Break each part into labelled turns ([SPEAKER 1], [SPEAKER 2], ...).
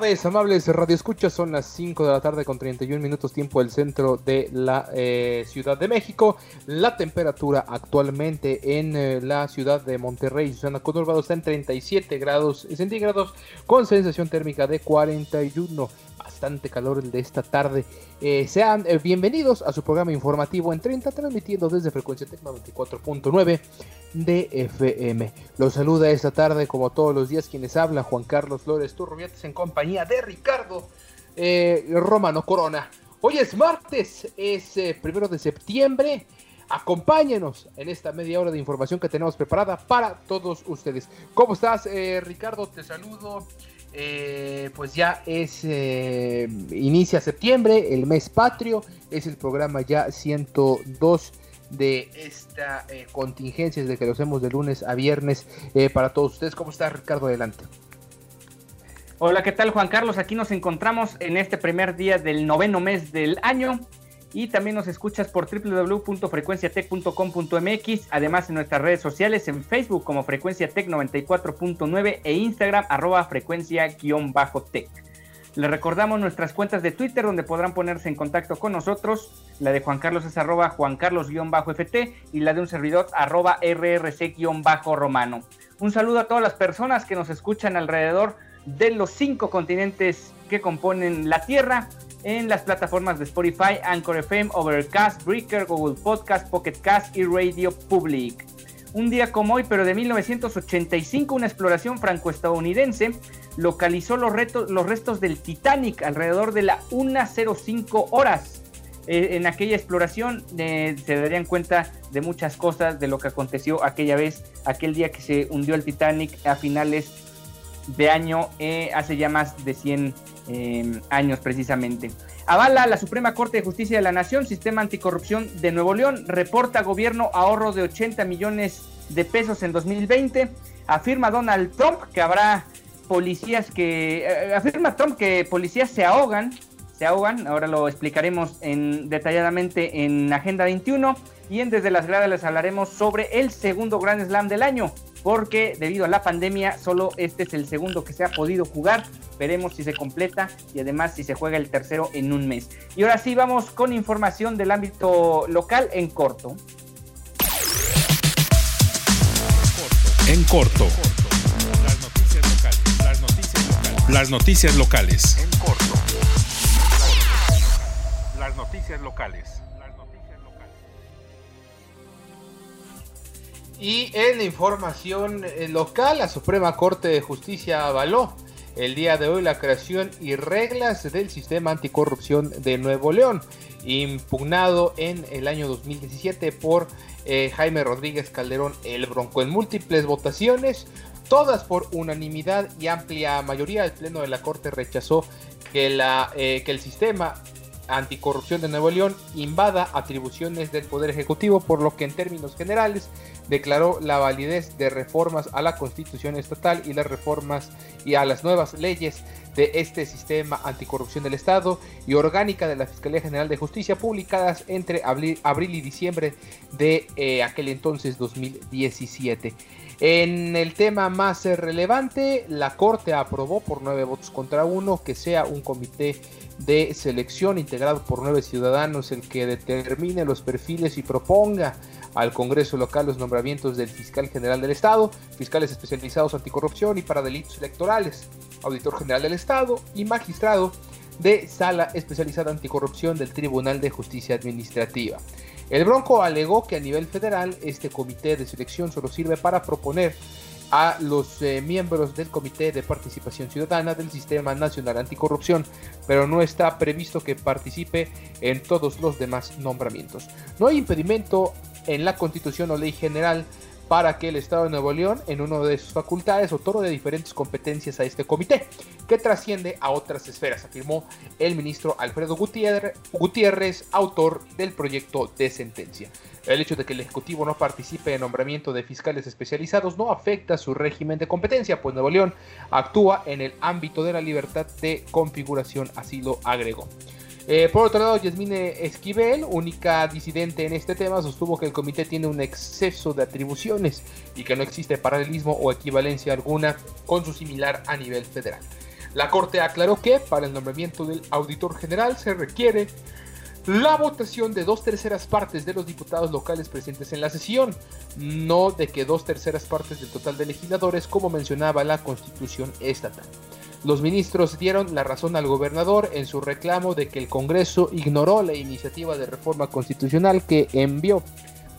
[SPEAKER 1] Tardes, amables Radio Escuchas. Son las 5 de la tarde con 31 minutos tiempo del centro de la eh, Ciudad de México. La temperatura actualmente en eh, la ciudad de Monterrey, Susana Conurbado, está en 37 grados centígrados con sensación térmica de 41. Bastante calor el de esta tarde. Eh, sean eh, bienvenidos a su programa informativo en 30, transmitiendo desde frecuencia Tec 94.9 de FM. Los saluda esta tarde, como todos los días, quienes habla Juan Carlos Flores Turrubiates en compañía de Ricardo eh, Romano Corona. Hoy es martes, es primero de septiembre. Acompáñenos en esta media hora de información que tenemos preparada para todos ustedes. ¿Cómo estás, Ricardo? Te saludo. Eh, pues ya es eh, inicia septiembre, el mes patrio, es el programa ya 102 de esta eh, contingencia de que lo hacemos de lunes a viernes eh, para todos ustedes. ¿Cómo está Ricardo? Adelante.
[SPEAKER 2] Hola, ¿qué tal Juan Carlos? Aquí nos encontramos en este primer día del noveno mes del año y también nos escuchas por www.frecuenciatech.com.mx, además en nuestras redes sociales, en Facebook como Frecuencia Tech 94.9 e Instagram arroba frecuencia-tech. Les recordamos nuestras cuentas de Twitter donde podrán ponerse en contacto con nosotros. La de Juan Carlos es arroba Juan Carlos-FT y la de un servidor arroba RRC-Romano. Un saludo a todas las personas que nos escuchan alrededor de los cinco continentes que componen la Tierra en las plataformas de Spotify, Anchor FM, Overcast, Breaker, Google Podcast, Pocket Cast y Radio Public. Un día como hoy, pero de 1985, una exploración franco-estadounidense localizó los, retos, los restos del Titanic alrededor de la 1.05 horas. Eh, en aquella exploración eh, se darían cuenta de muchas cosas de lo que aconteció aquella vez, aquel día que se hundió el Titanic a finales de año, eh, hace ya más de 100 eh, años precisamente. Avala la Suprema Corte de Justicia de la Nación, Sistema Anticorrupción de Nuevo León, reporta gobierno ahorro de 80 millones de pesos en 2020, afirma Donald Trump que habrá policías que, eh, afirma Trump que policías se ahogan, se ahogan, ahora lo explicaremos en, detalladamente en Agenda 21, y en Desde las Gradas les hablaremos sobre el segundo Grand Slam del año, porque debido a la pandemia solo este es el segundo que se ha podido jugar. Veremos si se completa y además si se juega el tercero en un mes. Y ahora sí vamos con información del ámbito local en corto.
[SPEAKER 3] En corto. Las noticias locales. Las noticias locales. Las noticias locales. En corto. Las noticias locales.
[SPEAKER 1] Y en información eh, local, la Suprema Corte de Justicia avaló el día de hoy la creación y reglas del sistema anticorrupción de Nuevo León, impugnado en el año 2017 por eh, Jaime Rodríguez Calderón el Bronco. En múltiples votaciones, todas por unanimidad y amplia mayoría, el Pleno de la Corte rechazó que, la, eh, que el sistema anticorrupción de Nuevo León invada atribuciones del Poder Ejecutivo, por lo que en términos generales declaró la validez de reformas a la Constitución estatal y las reformas y a las nuevas leyes de este sistema anticorrupción del Estado y orgánica de la Fiscalía General de Justicia publicadas entre abril, abril y diciembre de eh, aquel entonces 2017. En el tema más relevante, la Corte aprobó por nueve votos contra uno que sea un comité de selección integrado por nueve ciudadanos el que determine los perfiles y proponga al Congreso local los nombramientos del fiscal general del Estado, fiscales especializados anticorrupción y para delitos electorales, auditor general del Estado y magistrado de sala especializada anticorrupción del Tribunal de Justicia Administrativa. El Bronco alegó que a nivel federal este comité de selección solo sirve para proponer a los eh, miembros del Comité de Participación Ciudadana del Sistema Nacional Anticorrupción, pero no está previsto que participe en todos los demás nombramientos. No hay impedimento en la Constitución o Ley General para que el Estado de Nuevo León, en una de sus facultades, otorgue diferentes competencias a este comité, que trasciende a otras esferas, afirmó el ministro Alfredo Gutiérrez, autor del proyecto de sentencia. El hecho de que el Ejecutivo no participe en nombramiento de fiscales especializados no afecta su régimen de competencia, pues Nuevo León actúa en el ámbito de la libertad de configuración, así lo agregó. Eh, por otro lado, Yasmine Esquivel, única disidente en este tema, sostuvo que el comité tiene un exceso de atribuciones y que no existe paralelismo o equivalencia alguna con su similar a nivel federal. La Corte aclaró que para el nombramiento del auditor general se requiere la votación de dos terceras partes de los diputados locales presentes en la sesión, no de que dos terceras partes del total de legisladores como mencionaba la constitución estatal. Los ministros dieron la razón al gobernador en su reclamo de que el Congreso ignoró la iniciativa de reforma constitucional que envió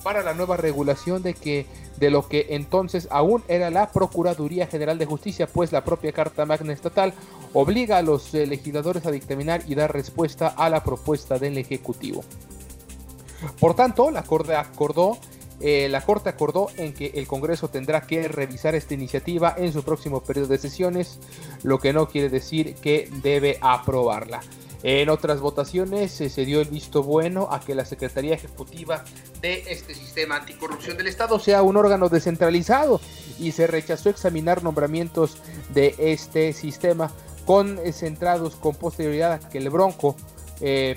[SPEAKER 1] para la nueva regulación de que de lo que entonces aún era la Procuraduría General de Justicia, pues la propia Carta Magna Estatal obliga a los eh, legisladores a dictaminar y dar respuesta a la propuesta del Ejecutivo. Por tanto, la Corte acordó eh, la Corte acordó en que el Congreso tendrá que revisar esta iniciativa en su próximo periodo de sesiones, lo que no quiere decir que debe aprobarla. En otras votaciones eh, se dio el visto bueno a que la Secretaría Ejecutiva de este sistema anticorrupción del Estado sea un órgano descentralizado y se rechazó examinar nombramientos de este sistema con eh, centrados con posterioridad a que el Bronco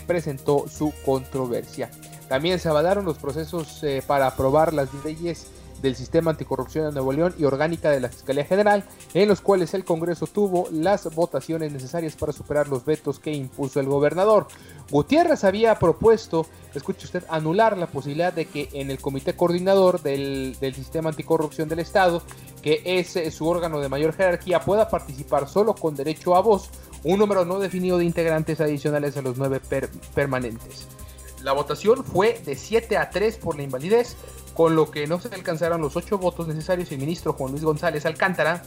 [SPEAKER 1] presentó su controversia. También se avalaron los procesos eh, para aprobar las leyes del sistema anticorrupción de Nuevo León y orgánica de la Fiscalía General, en los cuales el Congreso tuvo las votaciones necesarias para superar los vetos que impuso el gobernador. Gutiérrez había propuesto, escuche usted, anular la posibilidad de que en el comité coordinador del, sistema anticorrupción del Estado, que es eh, su órgano de mayor jerarquía, pueda participar solo con derecho a voz un número no definido de integrantes adicionales a los nueve permanentes. La votación fue de 7 a 3 por la invalidez, con lo que no se alcanzaron los 8 votos necesarios. El ministro Juan Luis González Alcántara,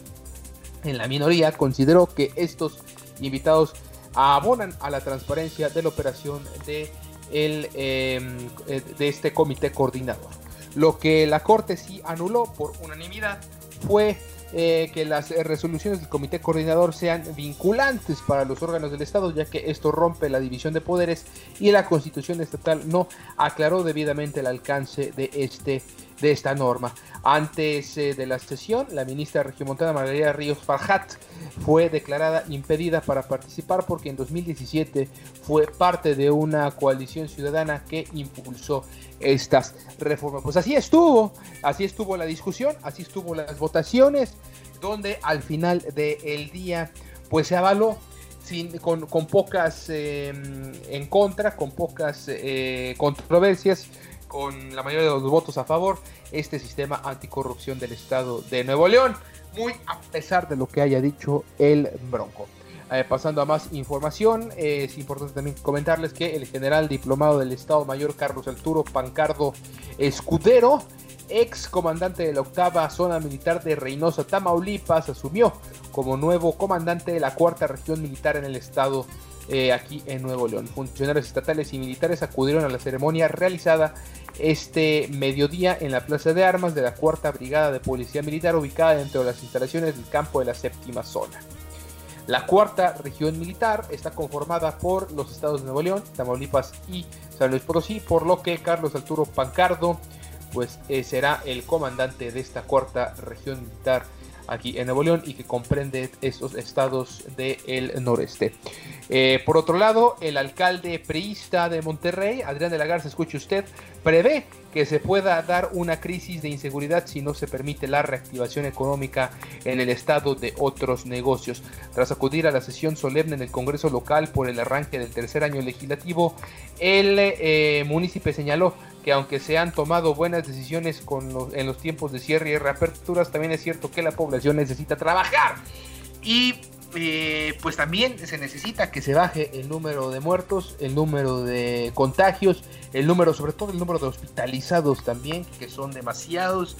[SPEAKER 1] en la minoría, consideró que estos invitados abonan a la transparencia de la operación de, el, em, eh, de este comité coordinador. Lo que la Corte sí anuló por unanimidad fue eh, que las eh, resoluciones del comité coordinador sean vinculantes para los órganos del Estado, ya que esto rompe la división de poderes y la constitución estatal no aclaró debidamente el alcance de, este, de esta norma. Antes eh, de la sesión, la ministra regiomontana Margarita Ríos Farhat fue declarada impedida para participar porque en 2017 fue parte de una coalición ciudadana que impulsó estas reformas. Pues así estuvo, así estuvo la discusión, así estuvo las votaciones, donde al final del día pues se avaló sin, con, pocas em, en contra, con pocas eh, controversias, con la mayoría de los votos a favor, este sistema anticorrupción del Estado de Nuevo León, muy a pesar de lo que haya dicho el Bronco. Eh, pasando a más información, eh, es importante también comentarles que el general diplomado del Estado Mayor Carlos Arturo Pancardo Escudero, ex comandante de la octava zona militar de Reynosa, Tamaulipas, asumió como nuevo comandante de la cuarta región militar en el estado eh, aquí en Nuevo León. Funcionarios estatales y militares acudieron a la ceremonia realizada este mediodía en la Plaza de Armas de la cuarta brigada de policía militar ubicada dentro de las instalaciones del campo de la séptima zona. La cuarta región militar está conformada por los estados de Nuevo León, Tamaulipas y San Luis Potosí, por lo que Carlos Arturo Pancardo pues eh, será el comandante de esta cuarta región militar aquí en Nuevo León y que comprende estos estados del noreste. Eh, por otro lado, el alcalde priista de Monterrey, Adrián de la Garza, escuche usted, prevé que se pueda dar una crisis de inseguridad si no se permite la reactivación económica en el estado de otros negocios. Tras acudir a la sesión solemne en el Congreso local por el arranque del tercer año legislativo, el eh, municipio señaló que aunque se han tomado buenas decisiones en los tiempos de cierre y reaperturas, también es cierto que la población necesita trabajar. Y eh, pues también se necesita que se baje el número de muertos, el número de contagios, el número, sobre todo el número de hospitalizados también, que son demasiados.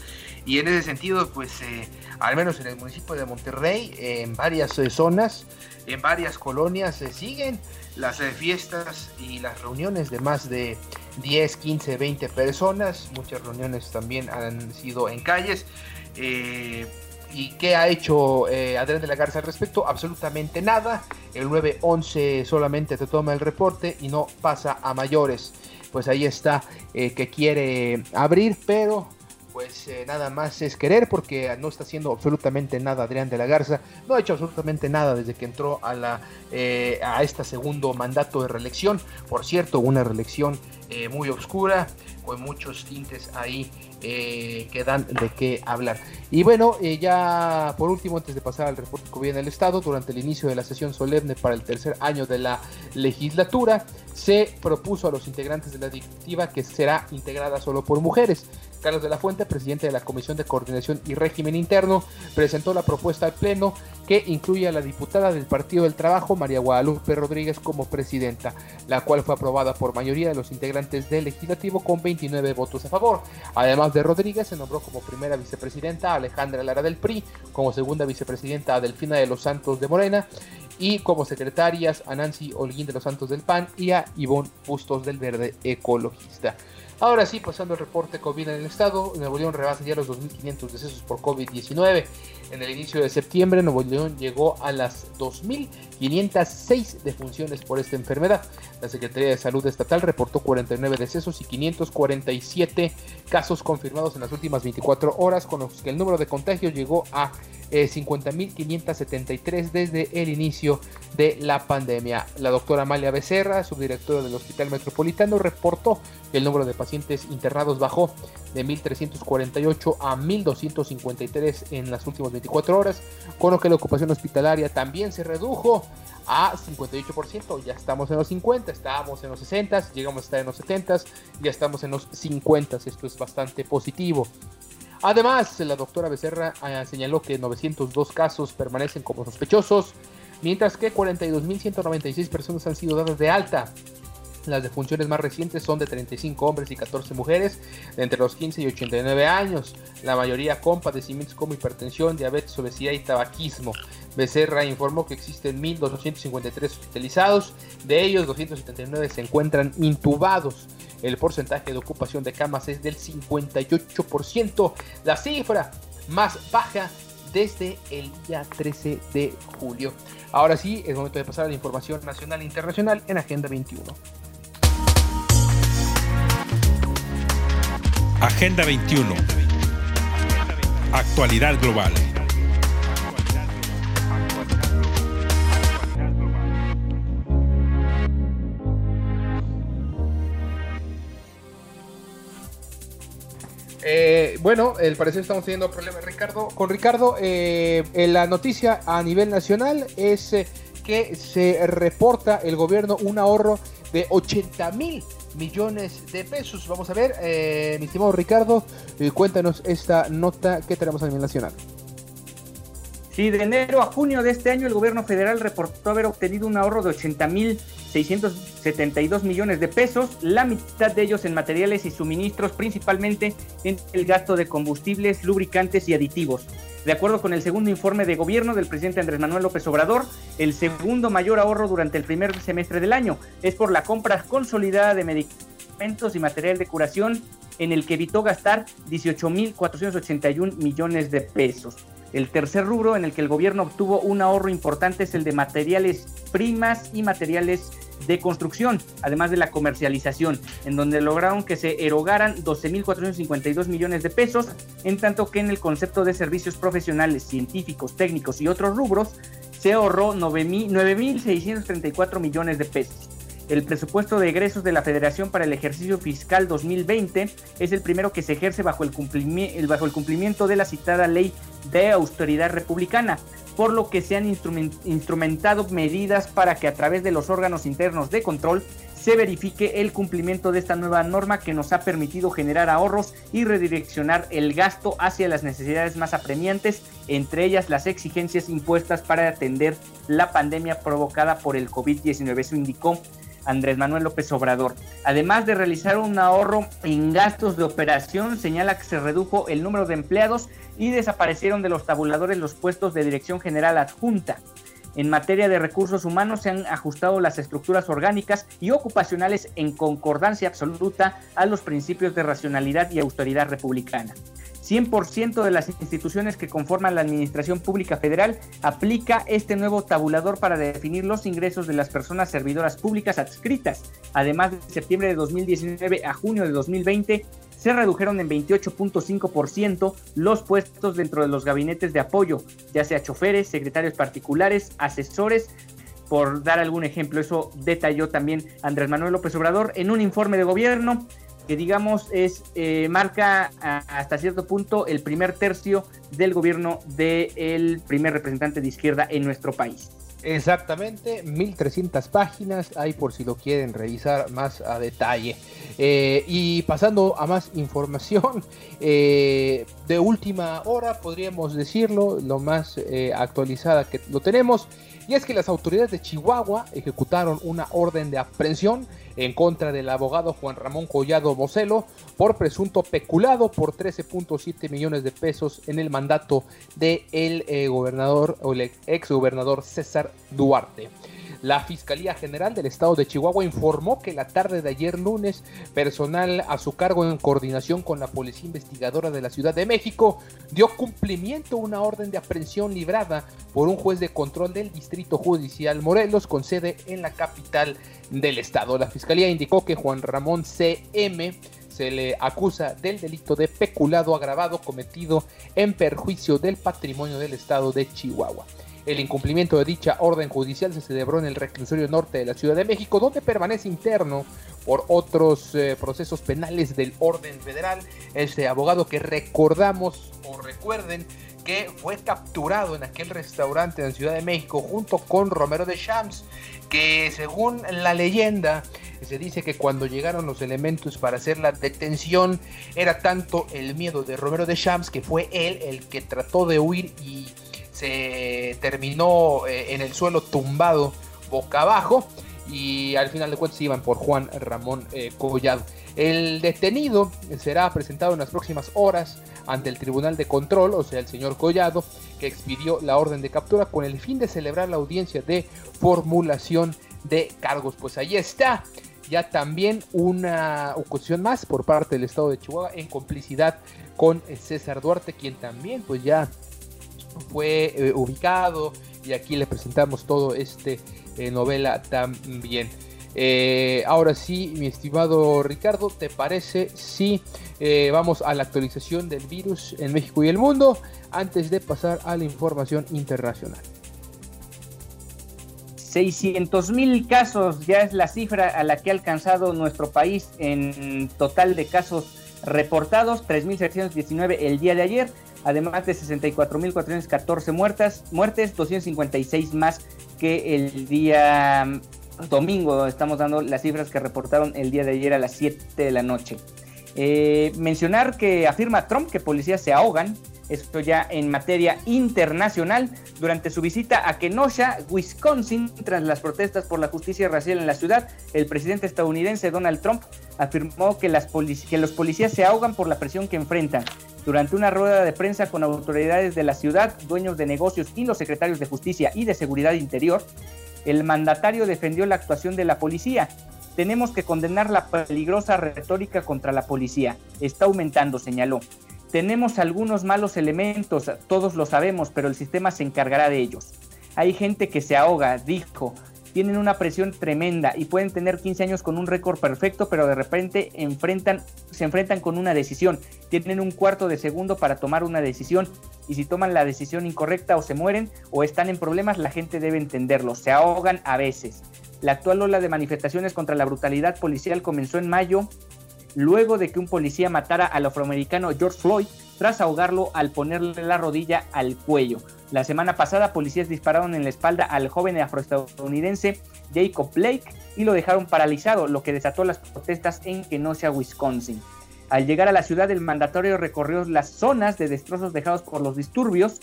[SPEAKER 1] Y en ese sentido, pues eh, al menos en el municipio de Monterrey, en varias eh, zonas, en varias colonias, se siguen las fiestas y las reuniones de más de 10, 15, 20 personas. Muchas reuniones también han sido en calles. ¿Y qué ha hecho eh, Adrián de la Garza al respecto? Absolutamente nada. El 9-11 solamente te toma el reporte y no pasa a mayores. Pues ahí está eh, que quiere abrir, pero pues eh, nada más es querer porque no está haciendo absolutamente nada Adrián de la Garza. No ha hecho absolutamente nada desde que entró a, la, a este segundo mandato de reelección. Por cierto, una reelección muy oscura, con muchos tintes ahí eh, que dan de qué hablar. Y bueno, eh, ya por último, antes de pasar al reporte que viene el Estado, durante el inicio de la sesión solemne para el tercer año de la legislatura, se propuso a los integrantes de la directiva que será integrada solo por mujeres. Carlos de la Fuente, presidente de la Comisión de Coordinación y Régimen Interno, presentó la propuesta al Pleno que incluye a la diputada del Partido del Trabajo, María Guadalupe Rodríguez, como presidenta, la cual fue aprobada por mayoría de los integrantes del legislativo con 29 votos a favor. Además de Rodríguez, se nombró como primera vicepresidenta a Alejandra Lara del PRI, como segunda vicepresidenta a Delfina de los Santos de Morena y como secretarias a Nancy Holguín de los Santos del PAN y a Ivonne Bustos del Verde Ecologista. Ahora sí, pasando el reporte COVID en el estado, Nuevo León rebasa ya los 2.500 decesos por COVID-19. En el inicio de septiembre, Nuevo León llegó a las 2.506 defunciones por esta enfermedad. La Secretaría de Salud Estatal reportó 49 decesos y 547 casos confirmados en las últimas 24 horas, con los que el número de contagios llegó a 50.573 eh, desde el inicio de la pandemia. La doctora Amalia Becerra, subdirectora del Hospital Metropolitano, reportó que el número de pacientes internados bajó de 1.348 a 1.253 en las últimas 24 horas, con lo que la ocupación hospitalaria también se redujo a 58%, ya estamos en los 50, estábamos en los 60, llegamos a estar en los 70, ya estamos en los 50, esto es bastante positivo. Además, la doctora Becerra eh, señaló que 902 casos permanecen como sospechosos, mientras que 42.196 personas han sido dadas de alta. Las defunciones más recientes son de 35 hombres y 14 mujeres entre los 15 y 89 años, la mayoría con padecimientos como hipertensión, diabetes, obesidad y tabaquismo. Becerra informó que existen 1.253 hospitalizados, de ellos 279 se encuentran intubados el porcentaje de ocupación de camas es del 58%, la cifra más baja desde el día 13 de julio. Ahora sí, es momento de pasar a la información nacional e internacional en Agenda 21.
[SPEAKER 3] Agenda 21. Actualidad global.
[SPEAKER 1] Eh, bueno, el parecer estamos teniendo problemas Ricardo. Con Ricardo, eh, la noticia a nivel nacional es eh, que se reporta el gobierno un ahorro de 80 mil millones de pesos. Vamos a ver, mi estimado Ricardo, cuéntanos esta nota que tenemos a nivel nacional.
[SPEAKER 2] Sí, de enero a junio de este año el gobierno federal reportó haber obtenido un ahorro de 80 mil 672 millones de pesos, la mitad de ellos en materiales y suministros, principalmente en el gasto de combustibles, lubricantes y aditivos. De acuerdo con el segundo informe de gobierno del presidente Andrés Manuel López Obrador, el segundo mayor ahorro durante el primer semestre del año es por la compra consolidada de medicamentos y material de curación, en el que evitó gastar 18.481 millones de pesos. El tercer rubro en el que el gobierno obtuvo un ahorro importante es el de materiales primas y materiales de construcción, además de la comercialización, en donde lograron que se erogaran 12.452 millones de pesos, en tanto que en el concepto de servicios profesionales, científicos, técnicos y otros rubros, se ahorró 9.634 millones de pesos. El presupuesto de egresos de la Federación para el ejercicio fiscal 2020 es el primero que se ejerce bajo el, bajo el cumplimiento de la citada ley de austeridad republicana, por lo que se han instrumentado medidas para que a través de los órganos internos de control se verifique el cumplimiento de esta nueva norma que nos ha permitido generar ahorros y redireccionar el gasto hacia las necesidades más apremiantes, entre ellas las exigencias impuestas para atender la pandemia provocada por el COVID-19. Eso indicó Andrés Manuel López Obrador. Además de realizar un ahorro en gastos de operación, señala que se redujo el número de empleados y desaparecieron de los tabuladores los puestos de dirección general adjunta. En materia de recursos humanos se han ajustado las estructuras orgánicas y ocupacionales en concordancia absoluta a los principios de racionalidad y autoridad republicana. 100% de las instituciones que conforman la Administración Pública Federal aplica este nuevo tabulador para definir los ingresos de las personas servidoras públicas adscritas. Además, de septiembre de 2019 a junio de 2020 se redujeron en 28.5% los puestos dentro de los gabinetes de apoyo, ya sea choferes, secretarios particulares, asesores, por dar algún ejemplo. Eso detalló también Andrés Manuel López Obrador en un informe de gobierno que digamos es eh, marca hasta cierto punto el primer tercio del gobierno del primer representante de izquierda en nuestro país.
[SPEAKER 1] Exactamente, 1300 páginas, hay por si lo quieren revisar más a detalle. Eh, y pasando a más información, eh, de última hora podríamos decirlo, lo más actualizada que lo tenemos, y es que las autoridades de Chihuahua ejecutaron una orden de aprehensión en contra del abogado Juan Ramón Collado Bocelo por presunto peculado por 13.7 millones de pesos en el mandato del el eh, gobernador o el ex gobernador César Duarte. La Fiscalía General del Estado de Chihuahua informó que la tarde de ayer lunes, personal a su cargo en coordinación con la Policía Investigadora de la Ciudad de México dio cumplimiento a una orden de aprehensión librada por un juez de control del Distrito Judicial Morelos con sede en la capital del estado. La Fiscalía indicó que Juan Ramón C.M se le acusa del delito de peculado agravado cometido en perjuicio del patrimonio del estado de Chihuahua. El incumplimiento de dicha orden judicial se celebró en el reclusorio norte de la Ciudad de México, donde permanece interno por otros eh, procesos penales del orden federal. Este abogado que recordamos o recuerden que fue capturado en aquel restaurante en Ciudad de México junto con Romero de Champs, que según la leyenda se dice que cuando llegaron los elementos para hacer la detención era tanto el miedo de Romero de Champs que fue él el que trató de huir y se terminó eh, en el suelo tumbado boca abajo y al final de cuentas iban por Juan Ramón eh, Collado. El detenido será presentado en las próximas horas ante el Tribunal de Control, o sea, el señor Collado, que expidió la orden de captura con el fin de celebrar la audiencia de formulación de cargos. Pues ahí está ya también una ocasión más por parte del Estado de Chihuahua en complicidad con César Duarte, quien también pues ya fue eh, ubicado y aquí le presentamos todo este eh, novela también. Eh, ahora sí, mi estimado Ricardo, ¿te parece si vamos a la actualización del virus en México y el mundo antes de pasar a la información internacional?
[SPEAKER 2] 600 mil casos ya es la cifra a la que ha alcanzado nuestro país en total de casos reportados, 3.719 el día de ayer además de 64.414 muertas, muertes, 256 más que el día mm, domingo. Estamos dando las cifras que reportaron el día de ayer a las 7 de la noche. Eh, mencionar que afirma Trump que policías se ahogan, esto ya en materia internacional, durante su visita a Kenosha, Wisconsin, tras las protestas por la justicia racial en la ciudad, el presidente estadounidense Donald Trump afirmó que, que los policías se ahogan por la presión que enfrentan. Durante una rueda de prensa con autoridades de la ciudad, dueños de negocios y los secretarios de Justicia y de Seguridad Interior, el mandatario defendió la actuación de la policía. Tenemos que condenar la peligrosa retórica contra la policía. Está aumentando, señaló. Tenemos algunos malos elementos, todos lo sabemos, pero el sistema se encargará de ellos. Hay gente que se ahoga, dijo tienen una presión tremenda y pueden tener 15 años con un récord perfecto, pero de repente enfrentan, se enfrentan con una decisión. Tienen un cuarto de segundo para tomar una decisión y si toman la decisión incorrecta o se mueren o están en problemas, la gente debe entenderlo. Se ahogan a veces. La actual ola de manifestaciones contra la brutalidad policial comenzó en mayo, luego de que un policía matara al afroamericano George Floyd tras ahogarlo al ponerle la rodilla al cuello. La semana pasada, policías dispararon en la espalda al joven afroestadounidense Jacob Blake y lo dejaron paralizado, lo que desató las protestas en Kenosha, Wisconsin. Al llegar a la ciudad, el mandatorio recorrió las zonas de destrozos dejados por los disturbios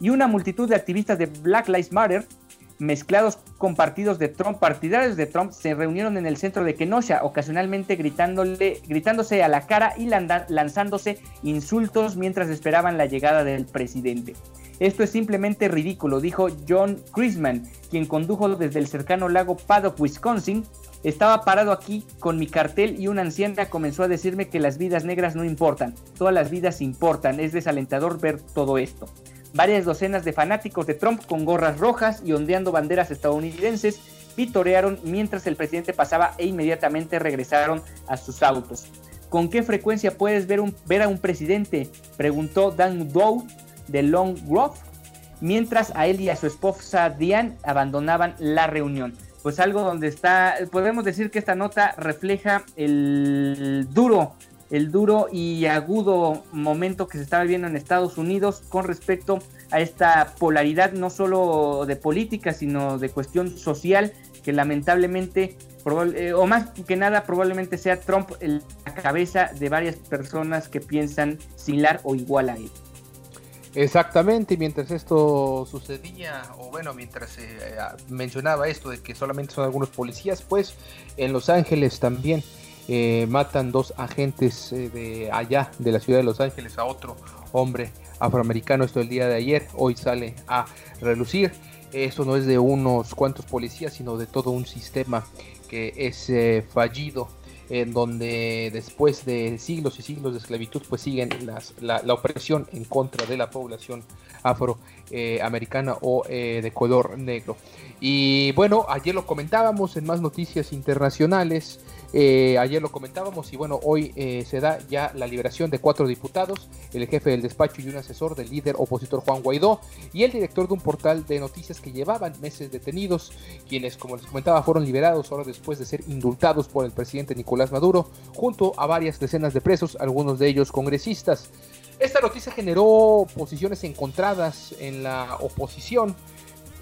[SPEAKER 2] y una multitud de activistas de Black Lives Matter, mezclados con partidos de Trump, partidarios de Trump, se reunieron en el centro de Kenosha, ocasionalmente gritándole, gritándose a la cara y lanzándose insultos mientras esperaban la llegada del presidente. Esto es simplemente ridículo, dijo John Chrisman, quien condujo desde el cercano lago Paddock, Wisconsin. Estaba parado aquí con mi cartel y una anciana comenzó a decirme que las vidas negras no importan, todas las vidas importan, es desalentador ver todo esto. Varias docenas de fanáticos de Trump con gorras rojas y ondeando banderas estadounidenses vitorearon mientras el presidente pasaba e inmediatamente regresaron a sus autos. ¿Con qué frecuencia puedes ver, ver a un presidente? Preguntó Dan Dow de Long Grove, mientras a él y a su esposa Diane abandonaban la reunión. Pues algo donde está, podemos decir que esta nota refleja el duro el duro y agudo momento que se está viviendo en Estados Unidos con respecto a esta polaridad no solo de política, sino de cuestión social, que lamentablemente, eh, o más que nada, probablemente sea Trump la cabeza de varias personas que piensan similar o igual a él.
[SPEAKER 1] Exactamente, mientras esto sucedía, o bueno, mientras se eh, mencionaba esto de que solamente son algunos policías, pues en Los Ángeles también eh, matan dos agentes eh, de allá, de la ciudad de Los Ángeles, a otro hombre afroamericano. Esto el día de ayer, hoy sale a relucir. Esto no es de unos cuantos policías, sino de todo un sistema que es eh, fallido en donde después de siglos y siglos de esclavitud pues siguen la, opresión en contra de la población afroamericana o de color negro. Y bueno, ayer lo comentábamos en más noticias internacionales. Eh, ayer lo comentábamos y bueno, hoy eh, se da ya la liberación de cuatro diputados, el jefe del despacho y un asesor del líder opositor Juan Guaidó y el director de un portal de noticias que llevaban meses detenidos, quienes como les comentaba fueron liberados ahora después de ser indultados por el presidente Nicolás Maduro, junto a varias decenas de presos, algunos de ellos congresistas. Esta noticia generó posiciones encontradas en la oposición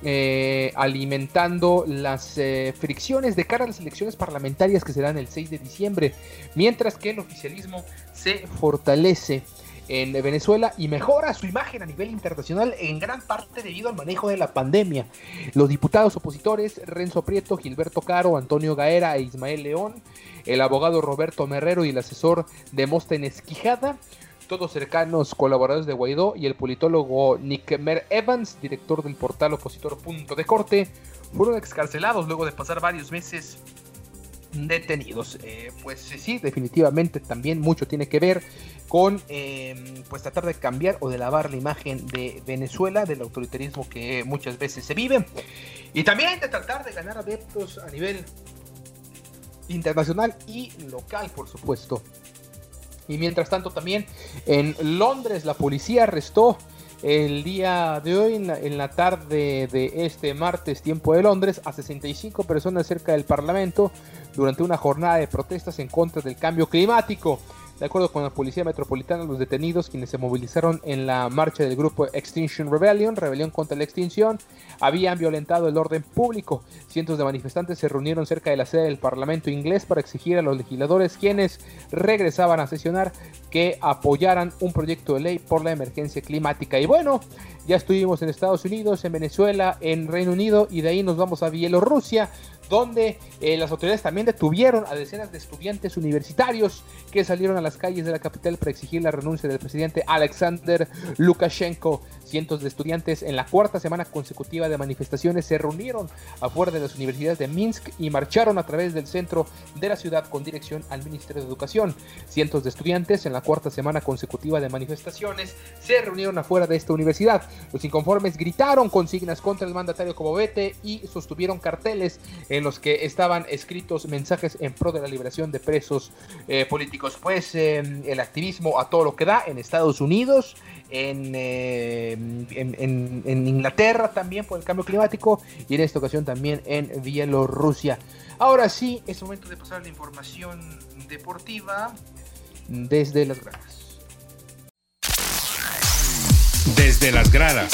[SPEAKER 1] eh, alimentando las eh, fricciones de cara a las elecciones parlamentarias que serán el 6 de diciembre, mientras que el oficialismo se fortalece en Venezuela y mejora su imagen a nivel internacional en gran parte debido al manejo de la pandemia. Los diputados opositores Renzo Prieto, Gilberto Caro, Antonio Gaera e Ismael León, el abogado Roberto Merrero y el asesor Demóstenes Quijada todos cercanos colaboradores de Guaidó, y el politólogo Nick Mer Evans, director del portal opositor Punto de Corte, fueron excarcelados luego de pasar varios meses detenidos. Eh, pues sí, definitivamente también mucho tiene que ver con em, pues tratar de cambiar o de lavar la imagen de Venezuela, del autoritarismo que muchas veces se vive, y también de tratar de ganar adeptos a nivel internacional y local, por supuesto. Y mientras tanto también en Londres la policía arrestó el día de hoy, en la, tarde de este martes, tiempo de Londres, a 65 personas cerca del Parlamento durante una jornada de protestas en contra del cambio climático. De acuerdo con la Policía Metropolitana, los detenidos, quienes se movilizaron en la marcha del grupo Extinction Rebellion, Rebelión contra la Extinción, habían violentado el orden público. Cientos de manifestantes se reunieron cerca de la sede del Parlamento inglés para exigir a los legisladores, quienes regresaban a sesionar, que apoyaran un proyecto de ley por la emergencia climática. Y bueno, ya estuvimos en Estados Unidos, en Venezuela, en Reino Unido y de ahí nos vamos a Bielorrusia, donde eh, las autoridades también detuvieron a decenas de estudiantes universitarios que salieron a las calles de la capital para exigir la renuncia del presidente Alexander Lukashenko. Cientos de estudiantes en la cuarta semana consecutiva de manifestaciones se reunieron afuera de las universidades de Minsk y marcharon a través del centro de la ciudad con dirección al Ministerio de Educación. Cientos de estudiantes en la cuarta semana consecutiva de manifestaciones se reunieron afuera de esta universidad. Los inconformes gritaron consignas contra el mandatario Cobovete y sostuvieron carteles en los que estaban escritos mensajes en pro de la liberación de presos eh, políticos. Pues eh, el activismo a todo lo que da en Estados Unidos, eh, en, en, Inglaterra también por el cambio climático y en esta ocasión también en Bielorrusia. Ahora sí, es momento de pasar la información deportiva desde las gradas.
[SPEAKER 3] Desde las gradas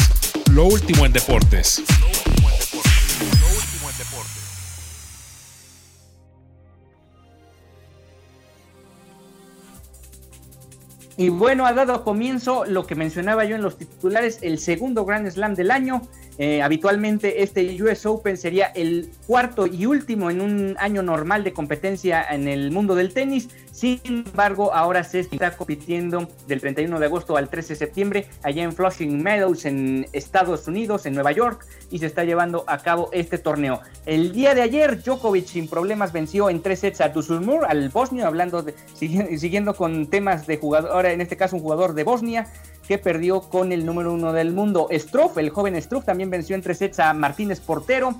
[SPEAKER 3] Lo último en deportes.
[SPEAKER 2] Y bueno, ha dado comienzo lo que mencionaba yo en los titulares, el segundo Grand Slam del año. Eh, habitualmente este US Open sería el cuarto y último en un año normal de competencia en el mundo del tenis. Sin embargo, ahora se está compitiendo del 31 de agosto al 13 de septiembre allá en Flushing Meadows en Estados Unidos, en Nueva York, y se está llevando a cabo este torneo. El día de ayer, Djokovic sin problemas venció en tres sets a Dusulmur, al bosnio, hablando de, siguiendo con temas de jugador, ahora en este caso un jugador de Bosnia que perdió con el número uno del mundo. Struff, el joven Struff, también venció en tres sets a Martínez Portero.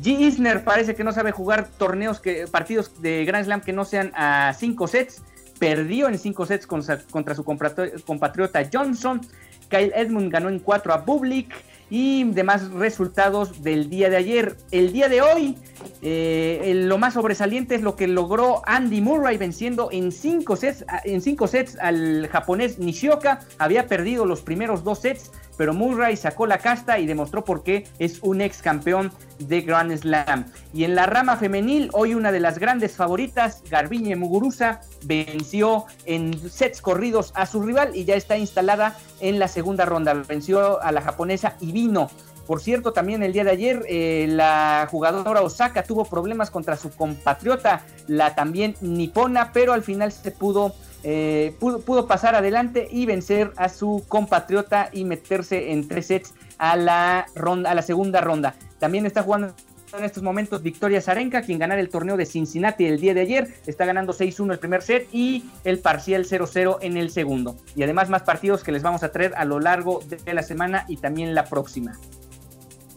[SPEAKER 2] G. Isner parece que no sabe jugar torneos, que, partidos de Grand Slam que no sean a cinco sets. Perdió en cinco sets contra, su compatriota Johnson. Kyle Edmund ganó en cuatro a Bublik y demás resultados del día de ayer. El día de hoy, eh, lo más sobresaliente es lo que logró Andy Murray venciendo en cinco sets, en cinco sets al japonés Nishioka. Había perdido los primeros dos sets, pero Murray sacó la casta y demostró por qué es un ex campeón de Grand Slam. Y en la rama femenil, hoy una de las grandes favoritas, Garbiñe Muguruza, venció en sets corridos a su rival y ya está instalada en la segunda ronda. Venció a la japonesa Ibino. Por cierto, también el día de ayer eh, la jugadora Osaka tuvo problemas contra su compatriota, la también nipona, pero al final se pudo eh, pudo, pasar adelante y vencer a su compatriota y meterse en tres sets a la, ronda, a la segunda ronda. También está jugando en estos momentos Victoria Zarenka, quien ganara el torneo de Cincinnati el día de ayer. Está ganando 6-1 el primer set y el parcial 0-0 en el segundo. Y además más partidos que les vamos a traer a lo largo de la semana y también la próxima.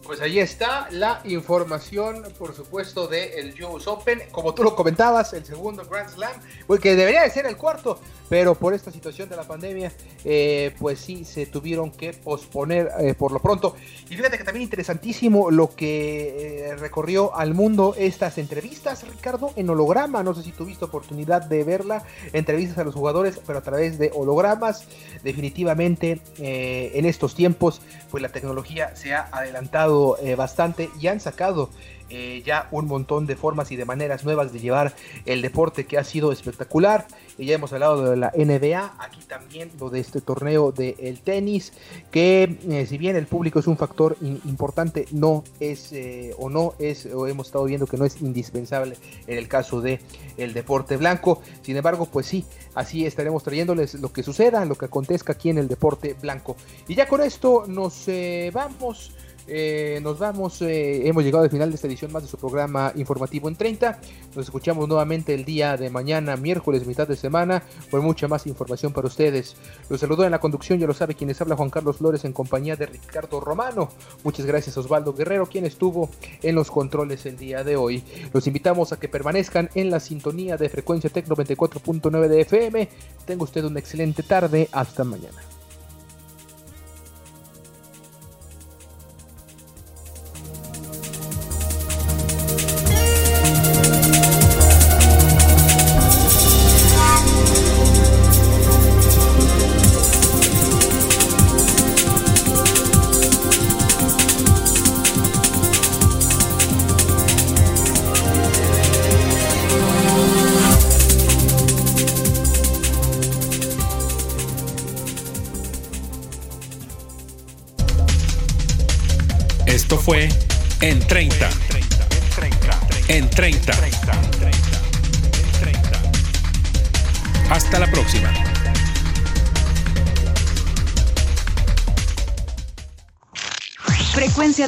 [SPEAKER 1] Pues ahí está la información, por supuesto, del US Open. Como tú lo comentabas, el segundo Grand Slam, que debería de ser el cuarto, pero por esta situación de la pandemia, eh, pues sí, se tuvieron que posponer eh, por lo pronto. Y fíjate que también interesantísimo lo que eh, recorrió al mundo estas entrevistas, Ricardo, en holograma. No sé si tuviste oportunidad de verla, entrevistas a los jugadores, pero a través de hologramas. Definitivamente, en estos tiempos, pues la tecnología se ha adelantado bastante y han sacado eh, ya un montón de formas y de maneras nuevas de llevar el deporte que ha sido espectacular. Y ya hemos hablado de la NBA, aquí también lo de este torneo del tenis, que eh, si bien el público es un factor importante, no es o no es, o hemos estado viendo que no es indispensable en el caso de el deporte blanco. Sin embargo, pues sí, así estaremos trayéndoles lo que suceda, lo que acontezca aquí en el deporte blanco. Y ya con esto nos vamos eh, nos vamos, eh, hemos llegado al final de esta edición más de su programa informativo en 30. Nos escuchamos nuevamente el día de mañana, miércoles, mitad de semana, con mucha más información para ustedes. Los saludo en la conducción, ya lo sabe quienes habla Juan Carlos Flores en compañía de Ricardo Romano. Muchas gracias Osvaldo Guerrero, quien estuvo en los controles el día de hoy. Los invitamos a que permanezcan en la sintonía de frecuencia Tec 94.9 de FM. Tenga usted una excelente tarde. Hasta mañana.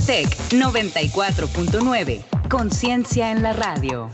[SPEAKER 4] Tech 94.9. Conciencia en la radio.